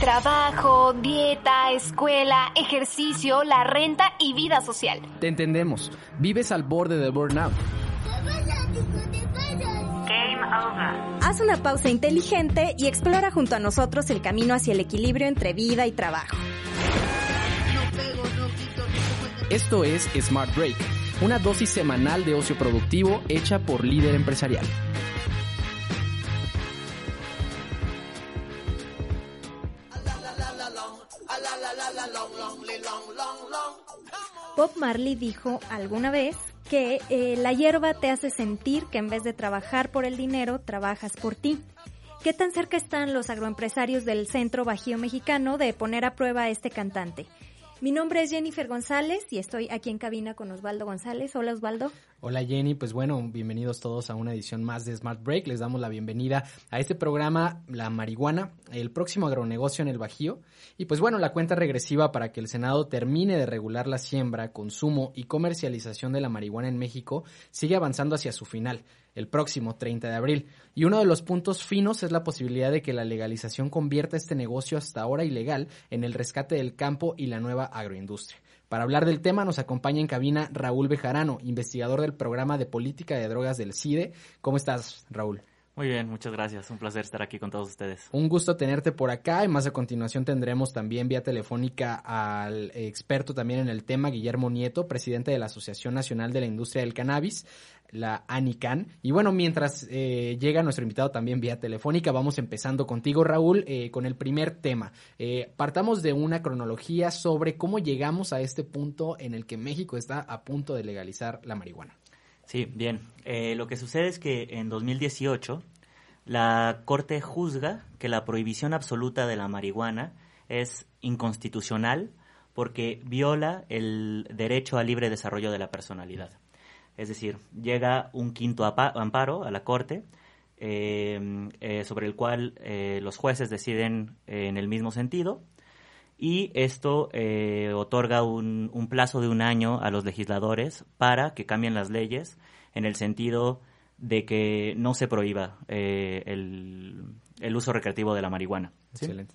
Trabajo, dieta, escuela, ejercicio, la renta y vida social. Te entendemos. Vives al borde del burnout. Game over. Haz una pausa inteligente y explora junto a nosotros el camino hacia el equilibrio entre vida y trabajo. Esto es Smart Break, una dosis semanal de ocio productivo hecha por líder empresarial. Bob Marley dijo alguna vez que eh, la hierba te hace sentir que en vez de trabajar por el dinero, trabajas por ti. ¿Qué tan cerca están los agroempresarios del centro bajío mexicano de poner a prueba a este cantante? Mi nombre es Jennifer González y estoy aquí en cabina con Osvaldo González. Hola Osvaldo. Hola Jenny, pues bueno, bienvenidos todos a una edición más de Smart Break. Les damos la bienvenida a este programa La Marihuana, el próximo agronegocio en el Bajío. Y pues bueno, la cuenta regresiva para que el Senado termine de regular la siembra, consumo y comercialización de la marihuana en México sigue avanzando hacia su final, el próximo 30 de abril. Y uno de los puntos finos es la posibilidad de que la legalización convierta este negocio hasta ahora ilegal en el rescate del campo y la nueva agroindustria. Para hablar del tema nos acompaña en cabina Raúl Bejarano, investigador del programa de política de drogas del CIDE. ¿Cómo estás, Raúl? Muy bien, muchas gracias. Un placer estar aquí con todos ustedes. Un gusto tenerte por acá y más a continuación tendremos también vía telefónica al experto también en el tema, Guillermo Nieto, presidente de la Asociación Nacional de la Industria del Cannabis, la ANICAN. Y bueno, mientras eh, llega nuestro invitado también vía telefónica, vamos empezando contigo, Raúl, eh, con el primer tema. Eh, partamos de una cronología sobre cómo llegamos a este punto en el que México está a punto de legalizar la marihuana. Sí, bien. Eh, lo que sucede es que en 2018 la Corte juzga que la prohibición absoluta de la marihuana es inconstitucional porque viola el derecho al libre desarrollo de la personalidad. Es decir, llega un quinto amparo a la Corte eh, eh, sobre el cual eh, los jueces deciden en el mismo sentido y esto otorga un, un, plazo de un año a los legisladores para que cambien las leyes en el sentido de que no se prohíba el, el, uso recreativo de la marihuana. ¿sí? Excelente.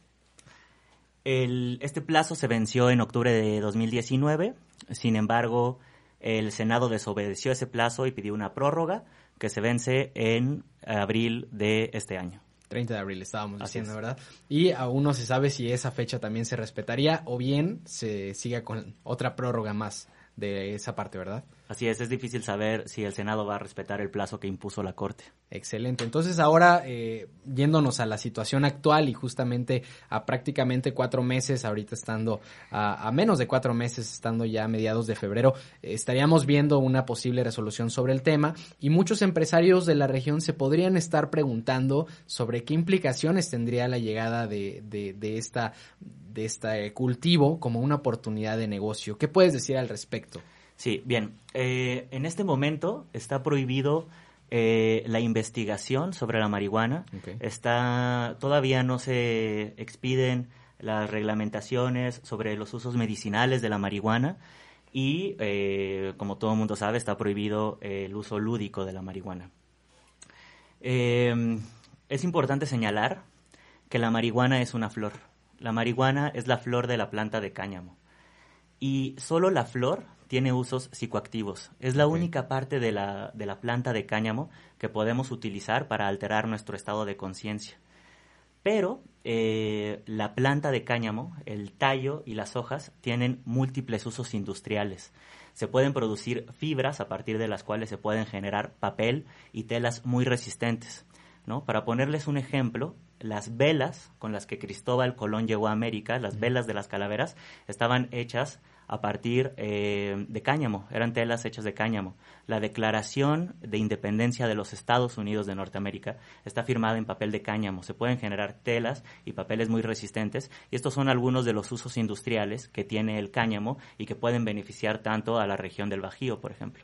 El, este plazo se venció en octubre de 2019, sin embargo, el Senado desobedeció ese plazo y pidió una prórroga que se vence en abril de este año. 30 de abril estábamos diciendo, ¿verdad? Y aún no se sabe si esa fecha también se respetaría o bien se siga con otra prórroga más de esa parte, ¿verdad? Así es, es difícil saber si el Senado va a respetar el plazo que impuso la Corte. Excelente. Entonces ahora, eh, yéndonos a la situación actual y justamente a prácticamente cuatro meses, ahorita estando a, a menos de cuatro meses, estando ya a mediados de febrero, eh, estaríamos viendo una posible resolución sobre el tema y muchos empresarios de la región se podrían estar preguntando sobre qué implicaciones tendría la llegada de, de, de esta de este cultivo como una oportunidad de negocio. ¿Qué puedes decir al respecto? Sí, bien. Eh, en este momento está prohibido eh, la investigación sobre la marihuana. Okay. Está todavía no se expiden las reglamentaciones sobre los usos medicinales de la marihuana y, eh, como todo el mundo sabe, está prohibido el uso lúdico de la marihuana. Es importante señalar que la marihuana es una flor. La marihuana es la flor de la planta de cáñamo. Y solo la flor tiene usos psicoactivos. Es la única parte de la, de la planta de cáñamo que podemos utilizar para alterar nuestro estado de conciencia. Pero eh, la planta de cáñamo, el tallo y las hojas tienen múltiples usos industriales. Se pueden producir fibras a partir de las cuales se pueden generar papel y telas muy resistentes. ¿no? Para ponerles un ejemplo, las velas con las que Cristóbal Colón llegó a América, las velas de las calaveras, estaban hechas a partir eh, de cáñamo, eran telas hechas de cáñamo. La Declaración de Independencia de los Estados Unidos de Norteamérica está firmada en papel de cáñamo. Se pueden generar telas y papeles muy resistentes y estos son algunos de los usos industriales que tiene el cáñamo y que pueden beneficiar tanto a la región del Bajío, por ejemplo.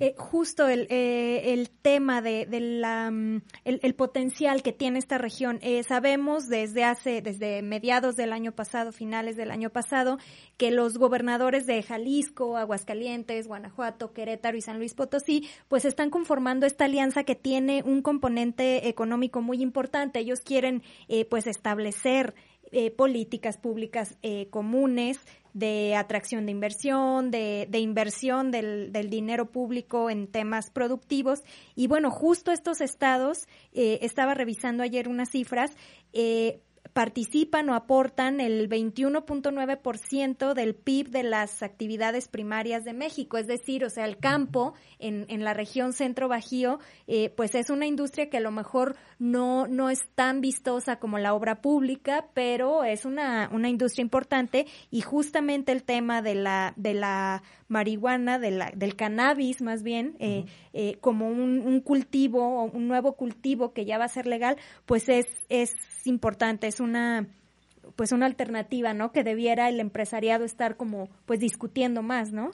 Eh, justo el, eh, el tema de, la, mm, el potencial que tiene esta región. Eh, sabemos desde hace, desde mediados del año pasado, finales del año pasado, que los gobernadores de Jalisco, Aguascalientes, Guanajuato, Querétaro y San Luis Potosí, pues están conformando esta alianza que tiene un componente económico muy importante. Ellos quieren, eh, pues, establecer eh, políticas públicas eh, comunes de atracción de inversión, de, de inversión del, del, dinero público en temas productivos. Y bueno, justo estos estados, eh, estaba revisando ayer unas cifras, eh, participan o aportan el 21.9% del PIB de las actividades primarias de México, es decir, o sea, el campo en, en la región centro bajío, eh, pues es una industria que a lo mejor no, no es tan vistosa como la obra pública, pero es una, una industria importante. Y justamente el tema de la, de la marihuana, de la, del cannabis más bien, eh, eh, como un, un cultivo, un nuevo cultivo que ya va a ser legal, pues es, es importante, es una pues una alternativa, ¿no? Que debiera el empresariado estar como pues discutiendo más, ¿no?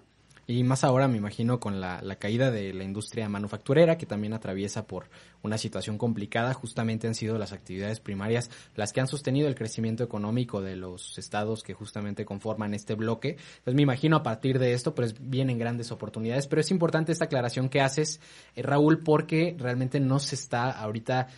Y más ahora, me imagino, con la, caída de la industria manufacturera, que también atraviesa por una situación complicada, justamente han sido las actividades primarias las que han sostenido el crecimiento económico de los estados que justamente conforman este bloque. Entonces me imagino a partir de esto, pues vienen grandes oportunidades, pero es importante esta aclaración que haces, eh, Raúl, porque realmente no se está ahorita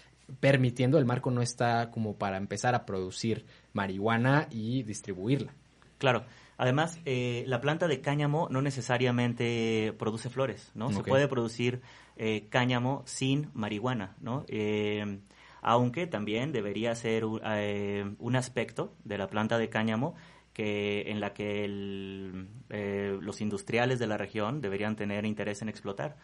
permitiendo, el marco no está como para empezar a producir marihuana y distribuirla. Claro. Además, eh, la planta de cáñamo no necesariamente produce flores, ¿no? Okay. Se puede producir eh, cáñamo sin marihuana, ¿no? Eh, aunque también debería ser eh, un aspecto de la planta de cáñamo que en la que el, los industriales de la región deberían tener interés en explotar.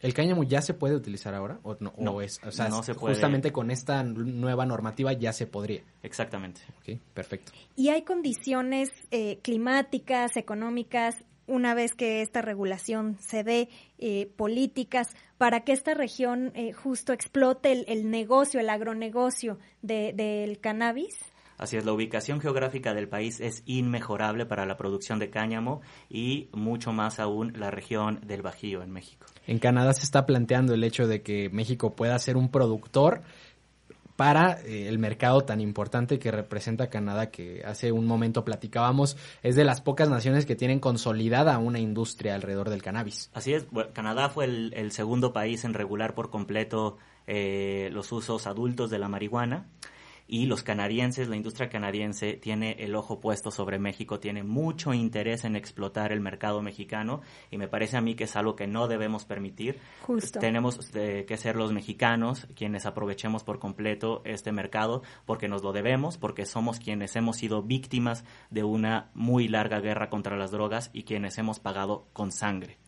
¿El cáñamo ya se puede utilizar ahora? ¿O no? no o es, o sea, no se puede. justamente con esta nueva normativa ya se podría. Exactamente. Ok, perfecto. Y hay condiciones eh, climáticas, económicas, una vez que esta regulación se dé, eh, políticas, para que esta región eh, justo explote el, el, negocio, el agronegocio de, del cannabis? Así es, la ubicación geográfica del país es inmejorable para la producción de cáñamo y mucho más aún la región del Bajío en México. En Canadá se está planteando el hecho de que México pueda ser un productor para eh, el mercado tan importante que representa Canadá, que hace un momento platicábamos, es de las pocas naciones que tienen consolidada una industria alrededor del cannabis. Así es, bueno, Canadá fue el, el, segundo país en regular por completo eh, los usos adultos de la marihuana y los canadienses, la industria canadiense tiene el ojo puesto sobre México, tiene mucho interés en explotar el mercado mexicano y me parece a mí que es algo que no debemos permitir. Justo. Tenemos eh, que ser los mexicanos quienes aprovechemos por completo este mercado porque nos lo debemos, porque somos quienes hemos sido víctimas de una muy larga guerra contra las drogas y quienes hemos pagado con sangre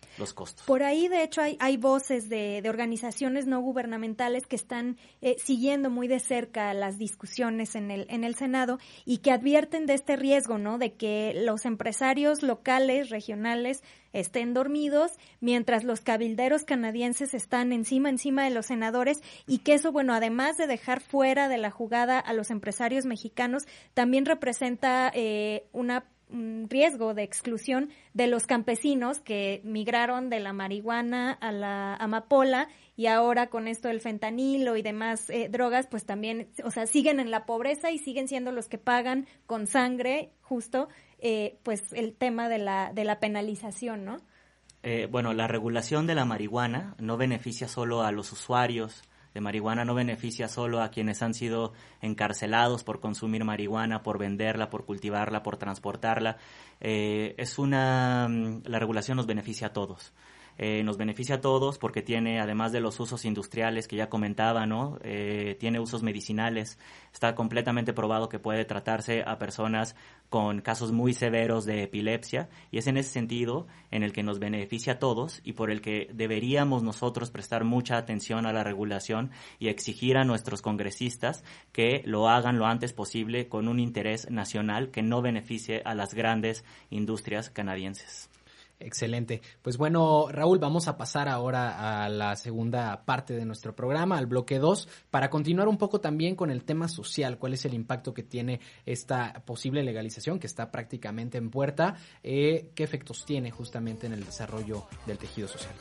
Por ahí, de hecho, hay, hay voces de, de, organizaciones no gubernamentales que están eh, siguiendo muy de cerca las discusiones en el, en el Senado y que advierten de este riesgo, ¿no? De que los empresarios locales, regionales, estén dormidos, mientras los cabilderos canadienses están encima, encima de los senadores, y que eso, bueno, además de dejar fuera de la jugada a los empresarios mexicanos, también representa eh, una un riesgo de exclusión de los campesinos que migraron de la marihuana a la amapola y ahora con esto del fentanilo y demás eh, drogas, pues también, o sea, siguen en la pobreza y siguen siendo los que pagan con sangre, justo, eh, pues el tema de la, de la penalización, ¿no? Eh, bueno, la regulación de la marihuana no beneficia solo a los usuarios, de marihuana no beneficia solo a quienes han sido encarcelados por consumir marihuana, por venderla, por cultivarla, por transportarla. Eh, es una la regulación nos beneficia a todos. Eh, nos beneficia a todos porque tiene, además de los usos industriales que ya comentaba, ¿no? Eh, tiene usos medicinales. Está completamente probado que puede tratarse a personas con casos muy severos de epilepsia y es en ese sentido en el que nos beneficia a todos y por el que deberíamos nosotros prestar mucha atención a la regulación y exigir a nuestros congresistas que lo hagan lo antes posible con un interés nacional que no beneficie a las grandes industrias canadienses. Excelente. Pues bueno, Raúl, vamos a pasar ahora a la segunda parte de nuestro programa, al bloque 2, para continuar un poco también con el tema social, cuál es el impacto que tiene esta posible legalización que está prácticamente en puerta, eh, qué efectos tiene justamente en el desarrollo del tejido social.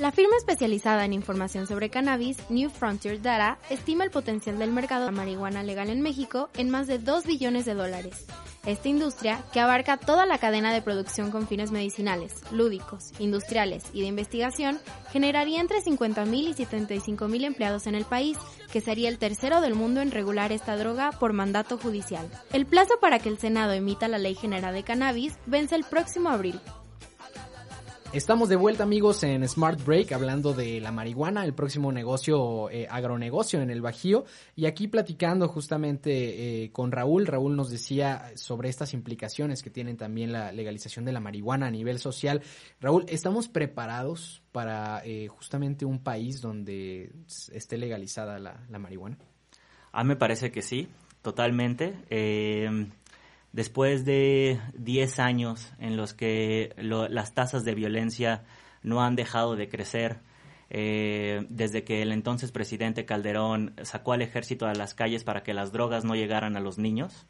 La firma especializada en información sobre cannabis, New Frontier Data, estima el potencial del mercado de la marihuana legal en México en más de 2 billones de dólares. Esta industria, que abarca toda la cadena de producción con fines medicinales, lúdicos, industriales y de investigación, generaría entre 50.000 y 75.000 empleados en el país, que sería el tercero del mundo en regular esta droga por mandato judicial. El plazo para que el Senado emita la ley general de cannabis vence el próximo abril, Estamos de vuelta amigos en Smart Break hablando de la marihuana, el próximo negocio, eh, agronegocio en el Bajío y aquí platicando justamente eh, con Raúl. Raúl nos decía sobre estas implicaciones que tienen también la legalización de la marihuana a nivel social. Raúl, ¿estamos preparados para eh, justamente un país donde esté legalizada la, marihuana? A mí me parece que sí, totalmente. Después de 10 años en los que las tasas de violencia no han dejado de crecer, eh, desde que el entonces presidente Calderón sacó al ejército a las calles para que las drogas no llegaran a los niños,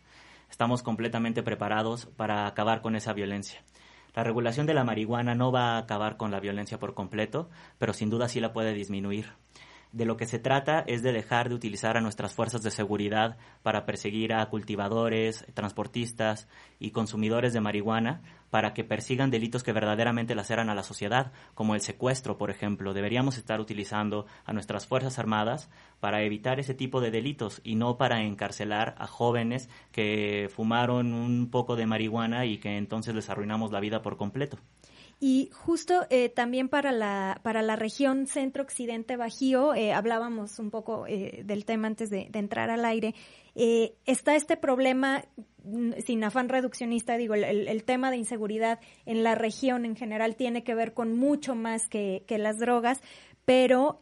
estamos completamente preparados para acabar con esa violencia. La regulación de la marihuana no va a acabar con la violencia por completo, pero sin duda sí la puede disminuir. De lo que se trata es de dejar de utilizar a nuestras fuerzas de seguridad para perseguir a cultivadores, transportistas y consumidores de marihuana para que persigan delitos que verdaderamente laceran a la sociedad, como el secuestro, por ejemplo. Deberíamos estar utilizando a nuestras Fuerzas Armadas para evitar ese tipo de delitos y no para encarcelar a jóvenes que fumaron un poco de marihuana y que entonces les arruinamos la vida por completo. Y justo eh, también para la, para la región centro-occidente bajío, eh, hablábamos un poco eh, del tema antes de, entrar al aire, está este problema, mm, sin afán reduccionista, digo, el, tema de inseguridad en la región en general tiene que ver con mucho más que, que las drogas, pero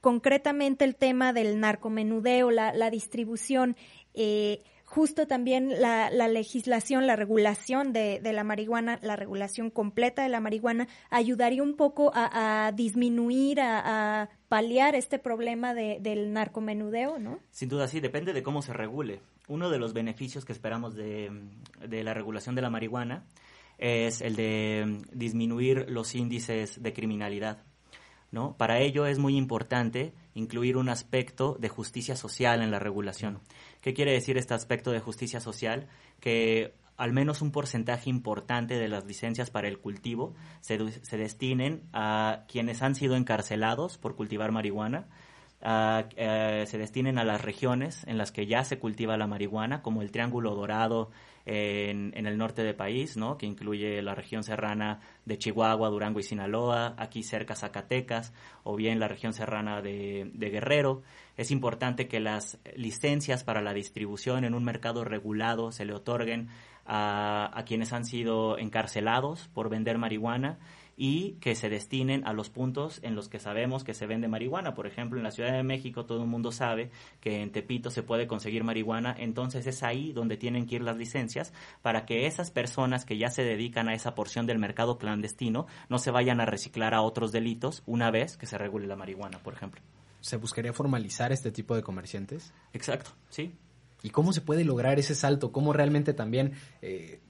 concretamente el tema del narcomenudeo, la, la distribución, eh, justo también la, legislación, la regulación de, la marihuana, la regulación completa de la marihuana, ayudaría un poco a, disminuir, a, paliar este problema del narcomenudeo, ¿no? Sin duda, sí, depende de cómo se regule. Uno de los beneficios que esperamos de, de la regulación de la marihuana es el de disminuir los índices de criminalidad. ¿No? Para ello es muy importante incluir un aspecto de justicia social en la regulación. ¿Qué quiere decir este aspecto de justicia social? Que al menos un porcentaje importante de las licencias para el cultivo se, destinen a quienes han sido encarcelados por cultivar marihuana, eh, se destinen a las regiones en las que ya se cultiva la marihuana, como el Triángulo Dorado en, el norte del país, ¿no? que incluye la región serrana de Chihuahua, Durango y Sinaloa, aquí cerca Zacatecas, o bien la región serrana de, Guerrero. Es importante que las licencias para la distribución en un mercado regulado se le otorguen a quienes han sido encarcelados por vender marihuana y que se destinen a los puntos en los que sabemos que se vende marihuana. Por ejemplo, en la Ciudad de México todo el mundo sabe que en Tepito se puede conseguir marihuana, entonces es ahí donde tienen que ir las licencias para que esas personas que ya se dedican a esa porción del mercado clandestino no se vayan a reciclar a otros delitos una vez que se regule la marihuana, por ejemplo. ¿Se buscaría formalizar este tipo de comerciantes? Exacto, sí. ¿Y cómo se puede lograr ese salto? ¿Cómo realmente también eh,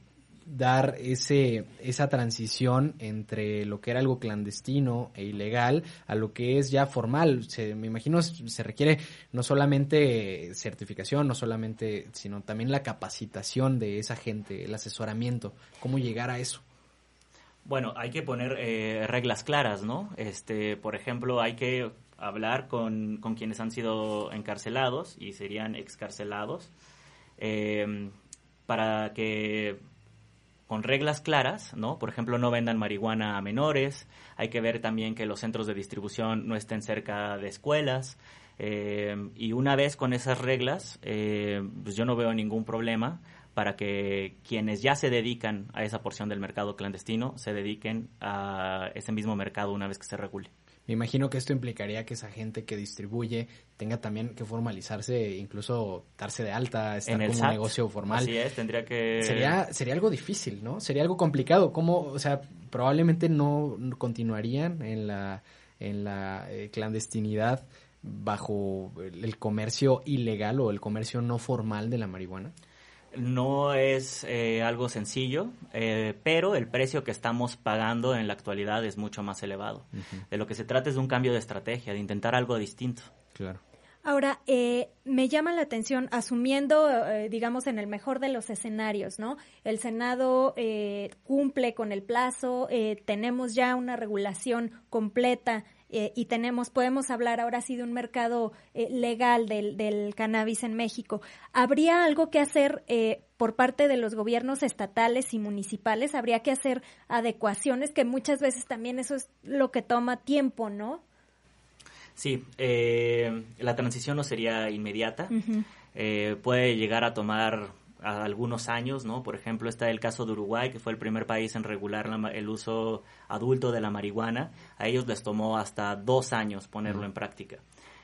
dar ese, esa transición entre lo que era algo clandestino e ilegal a lo que es ya formal. Se, me imagino se requiere no solamente certificación, no solamente, sino también la capacitación de esa gente, el asesoramiento, cómo llegar a eso. Bueno, hay que poner eh, reglas claras, ¿no? Este, por ejemplo, hay que hablar con, con quienes han sido encarcelados y serían excarcelados eh, para que con reglas claras, ¿no? Por ejemplo, no vendan marihuana a menores, hay que ver también que los centros de distribución no estén cerca de escuelas, eh, y una vez con esas reglas, eh, pues yo no veo ningún problema para que quienes ya se dedican a esa porción del mercado clandestino se dediquen a ese mismo mercado una vez que se regule. Me imagino que esto implicaría que esa gente que distribuye tenga también que formalizarse, incluso darse de alta, estar en como un negocio formal. Así es, tendría que... Sería, sería algo difícil, ¿no? Sería algo complicado. ¿Cómo, o sea, probablemente no continuarían en la, en la eh, clandestinidad bajo el comercio ilegal o el comercio no formal de la marihuana? No es eh, algo sencillo, eh, pero el precio que estamos pagando en la actualidad es mucho más elevado. De lo que se trata es de un cambio de estrategia, de intentar algo distinto. Claro. Ahora, eh, me llama la atención, asumiendo, eh, digamos, en el mejor de los escenarios, ¿no? El Senado eh, cumple con el plazo, tenemos ya una regulación completa y tenemos, podemos hablar ahora sí de un mercado legal del, del, cannabis en México. ¿Habría algo que hacer por parte de los gobiernos estatales y municipales? ¿Habría que hacer adecuaciones que muchas veces también eso es lo que toma tiempo, ¿no? Sí, eh, la transición no sería inmediata. Eh, puede llegar a tomar algunos años, ¿no? Por ejemplo, está el caso de Uruguay, que fue el primer país en regular el uso adulto de la marihuana. A ellos les tomó hasta dos años ponerlo en práctica.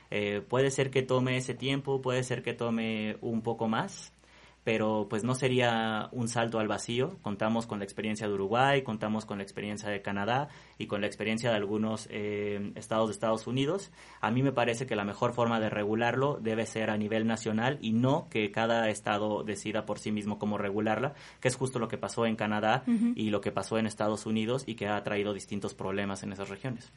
Eh, puede ser que tome ese tiempo, puede ser que tome un poco más, pero pues no sería un salto al vacío. Contamos con la experiencia de Uruguay, contamos con la experiencia de Canadá y con la experiencia de algunos eh, estados de Estados Unidos. A mí me parece que la mejor forma de regularlo debe ser a nivel nacional y no que cada estado decida por sí mismo cómo regularla, que es justo lo que pasó en Canadá y lo que pasó en Estados Unidos y que ha traído distintos problemas en esas regiones.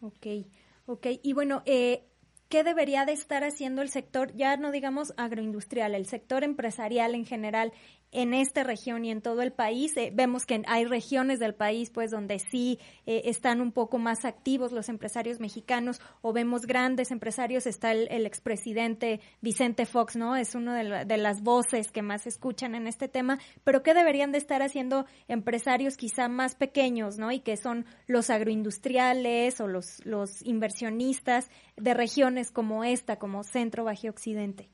Ok, ok. Y bueno, eh, qué debería de estar haciendo el sector, ya no digamos agroindustrial, el sector empresarial en general en esta región y en todo el país. Eh, vemos que hay regiones del país pues donde sí eh, están un poco más activos los empresarios mexicanos o vemos grandes empresarios. Está el, expresidente Vicente Fox, ¿no? Es una de, las voces que más escuchan en este tema. Pero ¿qué deberían de estar haciendo empresarios quizá más pequeños, ¿no? Y que son los agroindustriales o los, los inversionistas de regiones como esta, como Centro Bajo Occidente.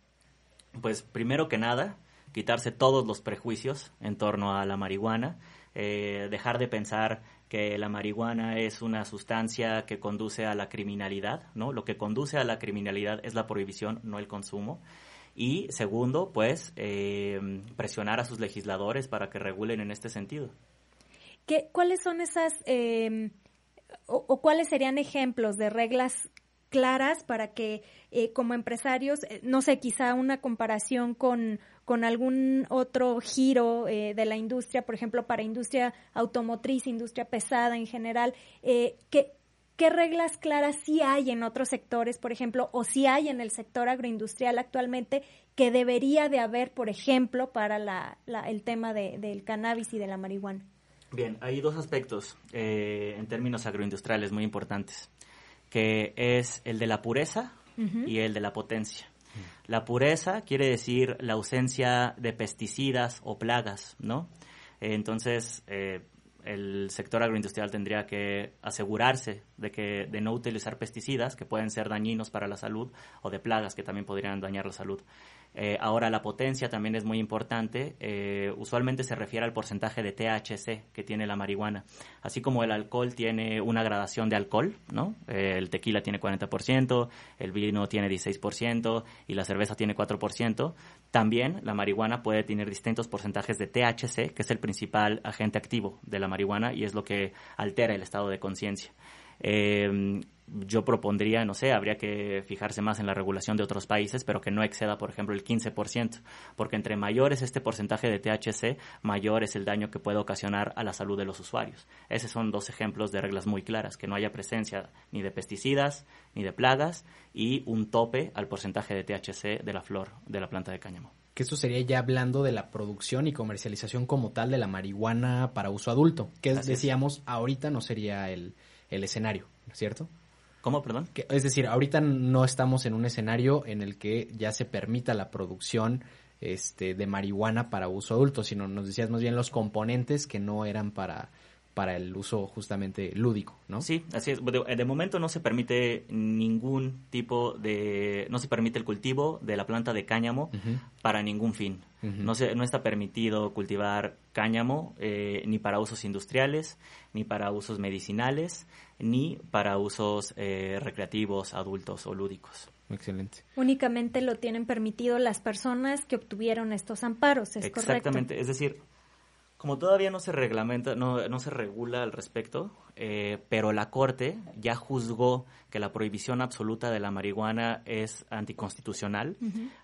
Pues primero que nada, quitarse todos los prejuicios en torno a la marihuana, eh, dejar de pensar que la marihuana es una sustancia que conduce a la criminalidad, ¿no? Lo que conduce a la criminalidad es la prohibición, no el consumo. Y segundo, pues, eh, presionar a sus legisladores para que regulen en este sentido. ¿Qué, ¿Cuáles son esas, eh, o, cuáles serían ejemplos de reglas claras para que como empresarios, no sé, quizá una comparación con, con algún otro giro eh, de la industria, por ejemplo, para industria automotriz, industria pesada en general, eh, ¿qué, reglas claras sí hay en otros sectores, por ejemplo, o sí hay en el sector agroindustrial actualmente que debería de haber, por ejemplo, para la, el tema del cannabis y de la marihuana? Bien, hay dos aspectos eh, en términos agroindustriales muy importantes, que es el de la pureza y el de la potencia. La pureza quiere decir la ausencia de pesticidas o plagas, ¿no? Entonces, eh, el sector agroindustrial tendría que asegurarse de que de no utilizar pesticidas que pueden ser dañinos para la salud o de plagas que también podrían dañar la salud. Eh, ahora la potencia también es muy importante. Eh, usualmente se refiere al porcentaje de THC que tiene la marihuana. Así como el alcohol tiene una gradación de alcohol, ¿no? Eh, el tequila tiene 40%, el vino tiene 16% y la cerveza tiene 4%. También la marihuana puede tener distintos porcentajes de THC, que es el principal agente activo de la marihuana y es lo que altera el estado de conciencia. Eh, yo propondría, no sé, habría que fijarse más en la regulación de otros países, pero que no exceda, por ejemplo, el 15%, porque entre mayor es este porcentaje de THC, mayor es el daño que puede ocasionar a la salud de los usuarios. Esos son dos ejemplos de reglas muy claras, que no haya presencia ni de pesticidas, ni de plagas, y un tope al porcentaje de THC de la flor de la planta de cáñamo. Que esto sería ya hablando de la producción y comercialización como tal de la marihuana para uso adulto, que decíamos, ahorita no sería el el escenario, ¿cierto? ¿Cómo, perdón? es decir, ahorita no estamos en un escenario en el que ya se permita la producción este, de marihuana para uso adulto, sino nos decías más bien los componentes que no eran para, para el uso justamente lúdico, ¿no? Sí, así es. De, momento no se permite ningún tipo de, no se permite el cultivo de la planta de cáñamo para ningún fin. no, se, no está permitido cultivar cáñamo eh, ni para usos industriales, ni para usos medicinales, ni para usos eh, recreativos, adultos o lúdicos. Excelente. Únicamente lo tienen permitido las personas que obtuvieron estos amparos, ¿es Exactamente, es decir, Como todavía no se reglamenta, no, no se regula al respecto, eh, pero la Corte ya juzgó que la prohibición absoluta de la marihuana es anticonstitucional.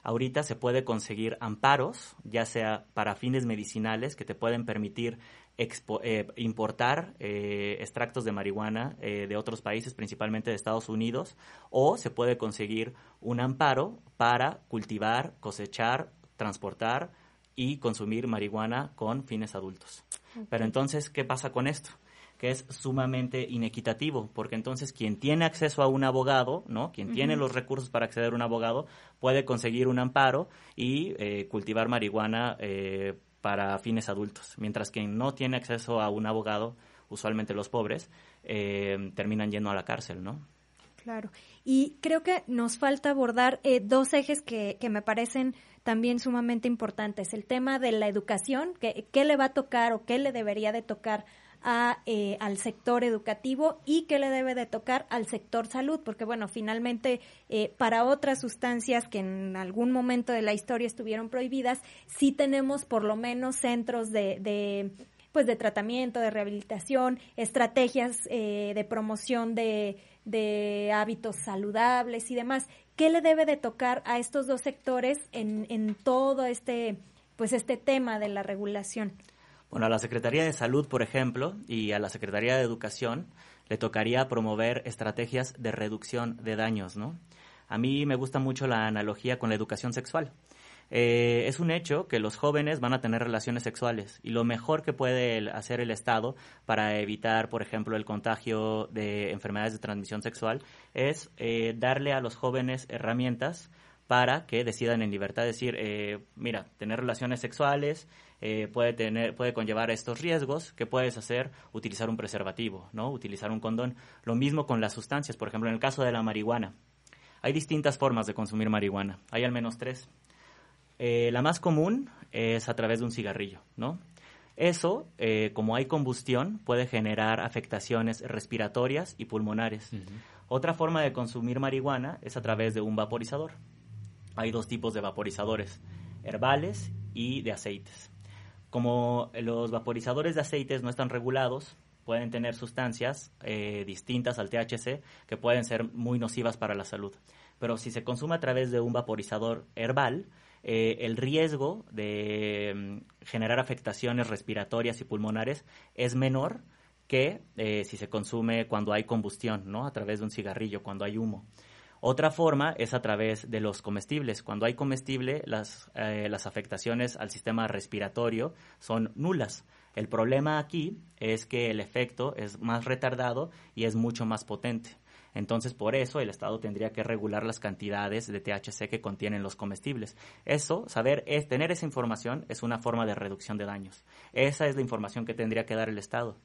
Ahorita se puede conseguir amparos, ya sea para fines medicinales, que te pueden permitir eh, importar eh, extractos de marihuana de otros países, principalmente de Estados Unidos, o se puede conseguir un amparo para cultivar, cosechar, transportar, y consumir marihuana con fines adultos. Pero entonces, ¿qué pasa con esto? que es sumamente inequitativo, porque entonces quien tiene acceso a un abogado, ¿no? Quien tiene los recursos para acceder a un abogado, puede conseguir un amparo y eh, cultivar marihuana eh, para fines adultos, mientras quien no tiene acceso a un abogado, usualmente los pobres, eh, terminan yendo a la cárcel, ¿no? Claro. Y creo que nos falta abordar dos ejes que, que me parecen también sumamente importantes. El tema de la educación, que, qué le va a tocar o qué le debería de tocar a, eh, al sector educativo y qué le debe de tocar al sector salud, porque bueno, finalmente eh, para otras sustancias que en algún momento de la historia estuvieron prohibidas, sí tenemos por lo menos centros de, de pues de tratamiento, de rehabilitación, estrategias eh, de promoción de, hábitos saludables y demás. ¿Qué le debe de tocar a estos dos sectores en, en todo este, pues este tema de la regulación? Bueno, a la Secretaría de Salud, por ejemplo, y a la Secretaría de Educación le tocaría promover estrategias de reducción de daños, ¿no? A mí me gusta mucho la analogía con la educación sexual. Eh, es un hecho que los jóvenes van a tener relaciones sexuales y lo mejor que puede hacer el Estado para evitar, por ejemplo, el contagio de enfermedades de transmisión sexual es eh, darle a los jóvenes herramientas para que decidan en libertad decir, eh, mira, tener relaciones sexuales puede tener, puede conllevar estos riesgos. ¿Qué puedes hacer? Utilizar un preservativo, ¿no? Utilizar un condón. Lo mismo con las sustancias, por ejemplo, en el caso de la marihuana. Hay distintas formas de consumir marihuana. Hay al menos tres. Eh, la más común es a través de un cigarrillo, ¿no? Eso, eh, como hay combustión, puede generar afectaciones respiratorias y pulmonares. Otra forma de consumir marihuana es a través de un vaporizador. Hay dos tipos de vaporizadores, herbales y de aceites. Como los vaporizadores de aceites no están regulados, pueden tener sustancias eh, distintas al THC que pueden ser muy nocivas para la salud. Pero si se consume a través de un vaporizador herbal, eh, el riesgo de mm, generar afectaciones respiratorias y pulmonares es menor que eh, si se consume cuando hay combustión, ¿no? A través de un cigarrillo, cuando hay humo. Otra forma es a través de los comestibles. Cuando hay comestible, las, eh, las afectaciones al sistema respiratorio son nulas. El problema aquí es que el efecto es más retardado y es mucho más potente. Entonces, por eso el Estado tendría que regular las cantidades de THC que contienen los comestibles. Eso, saber, es, tener esa información es una forma de reducción de daños. Esa es la información que tendría que dar el Estado.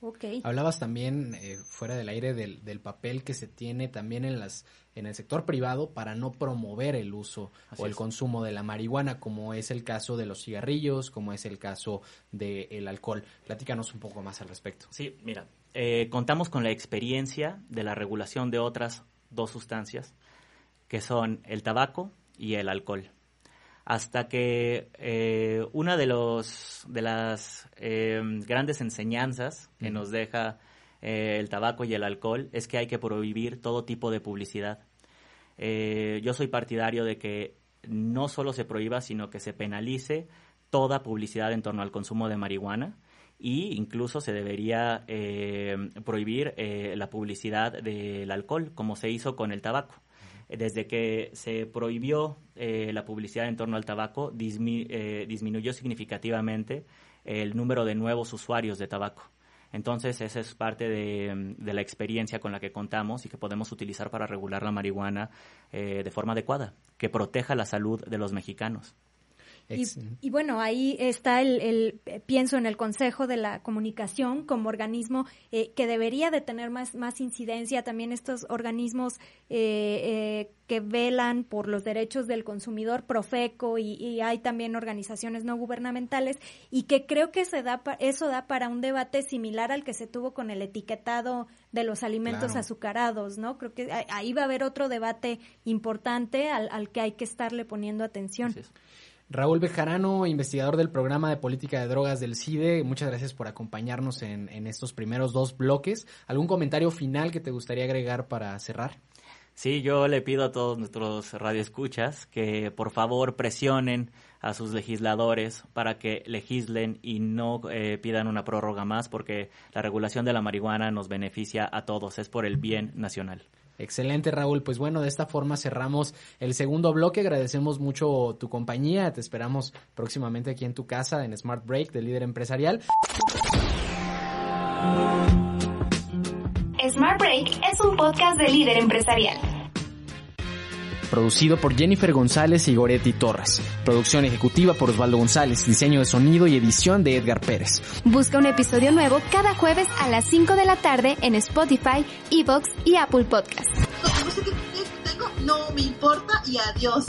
Okay. Hablabas también eh, fuera del aire del, del, papel que se tiene también en las en el sector privado para no promover el uso o el consumo de la marihuana, como es el caso de los cigarrillos, como es el caso del alcohol. Platícanos un poco más al respecto. Sí, mira, eh, contamos con la experiencia de la regulación de otras dos sustancias, que son el tabaco y el alcohol. Hasta que eh, una de, los, de las eh, grandes enseñanzas que nos deja el tabaco y el alcohol es que hay que prohibir todo tipo de publicidad. yo soy partidario de que no solo se prohíba, sino que se penalice toda publicidad en torno al consumo de marihuana y incluso se debería eh, prohibir eh, la publicidad del alcohol, como se hizo con el tabaco. Desde que se prohibió eh, la publicidad en torno al tabaco, disminuyó significativamente el número de nuevos usuarios de tabaco. Entonces, esa es parte de, de, la experiencia con la que contamos y que podemos utilizar para regular la marihuana de forma adecuada, que proteja la salud de los mexicanos. Y, bueno, ahí está el, pienso en el Consejo de la Comunicación como organismo eh, que debería de tener más, más incidencia, también estos organismos eh, eh, que velan por los derechos del consumidor, Profeco, y, hay también organizaciones no gubernamentales, y que creo que se da eso da para un debate similar al que se tuvo con el etiquetado de los alimentos azucarados, ¿no? Creo que ahí va a haber otro debate importante al, al que hay que estarle poniendo atención. Raúl Bejarano, investigador del programa de política de drogas del CIDE, muchas gracias por acompañarnos en, estos primeros dos bloques. ¿Algún comentario final que te gustaría agregar para cerrar? Sí, yo le pido a todos nuestros radioescuchas que por favor presionen a sus legisladores para que legislen y no eh, pidan una prórroga más porque la regulación de la marihuana nos beneficia a todos, es por el bien nacional. Excelente, Raúl. Pues bueno, de esta forma cerramos el segundo bloque. Agradecemos mucho tu compañía. Te esperamos próximamente aquí en tu casa en Smart Break de líder empresarial. Smart Break es un podcast de líder empresarial. Producido por Jennifer González y Goretti Torres. Producción ejecutiva por Osvaldo González. Diseño de sonido y edición de Edgar Pérez. Busca un episodio nuevo cada jueves a las 5 de la tarde en Spotify, Evox y Apple tengo, no me importa y adiós.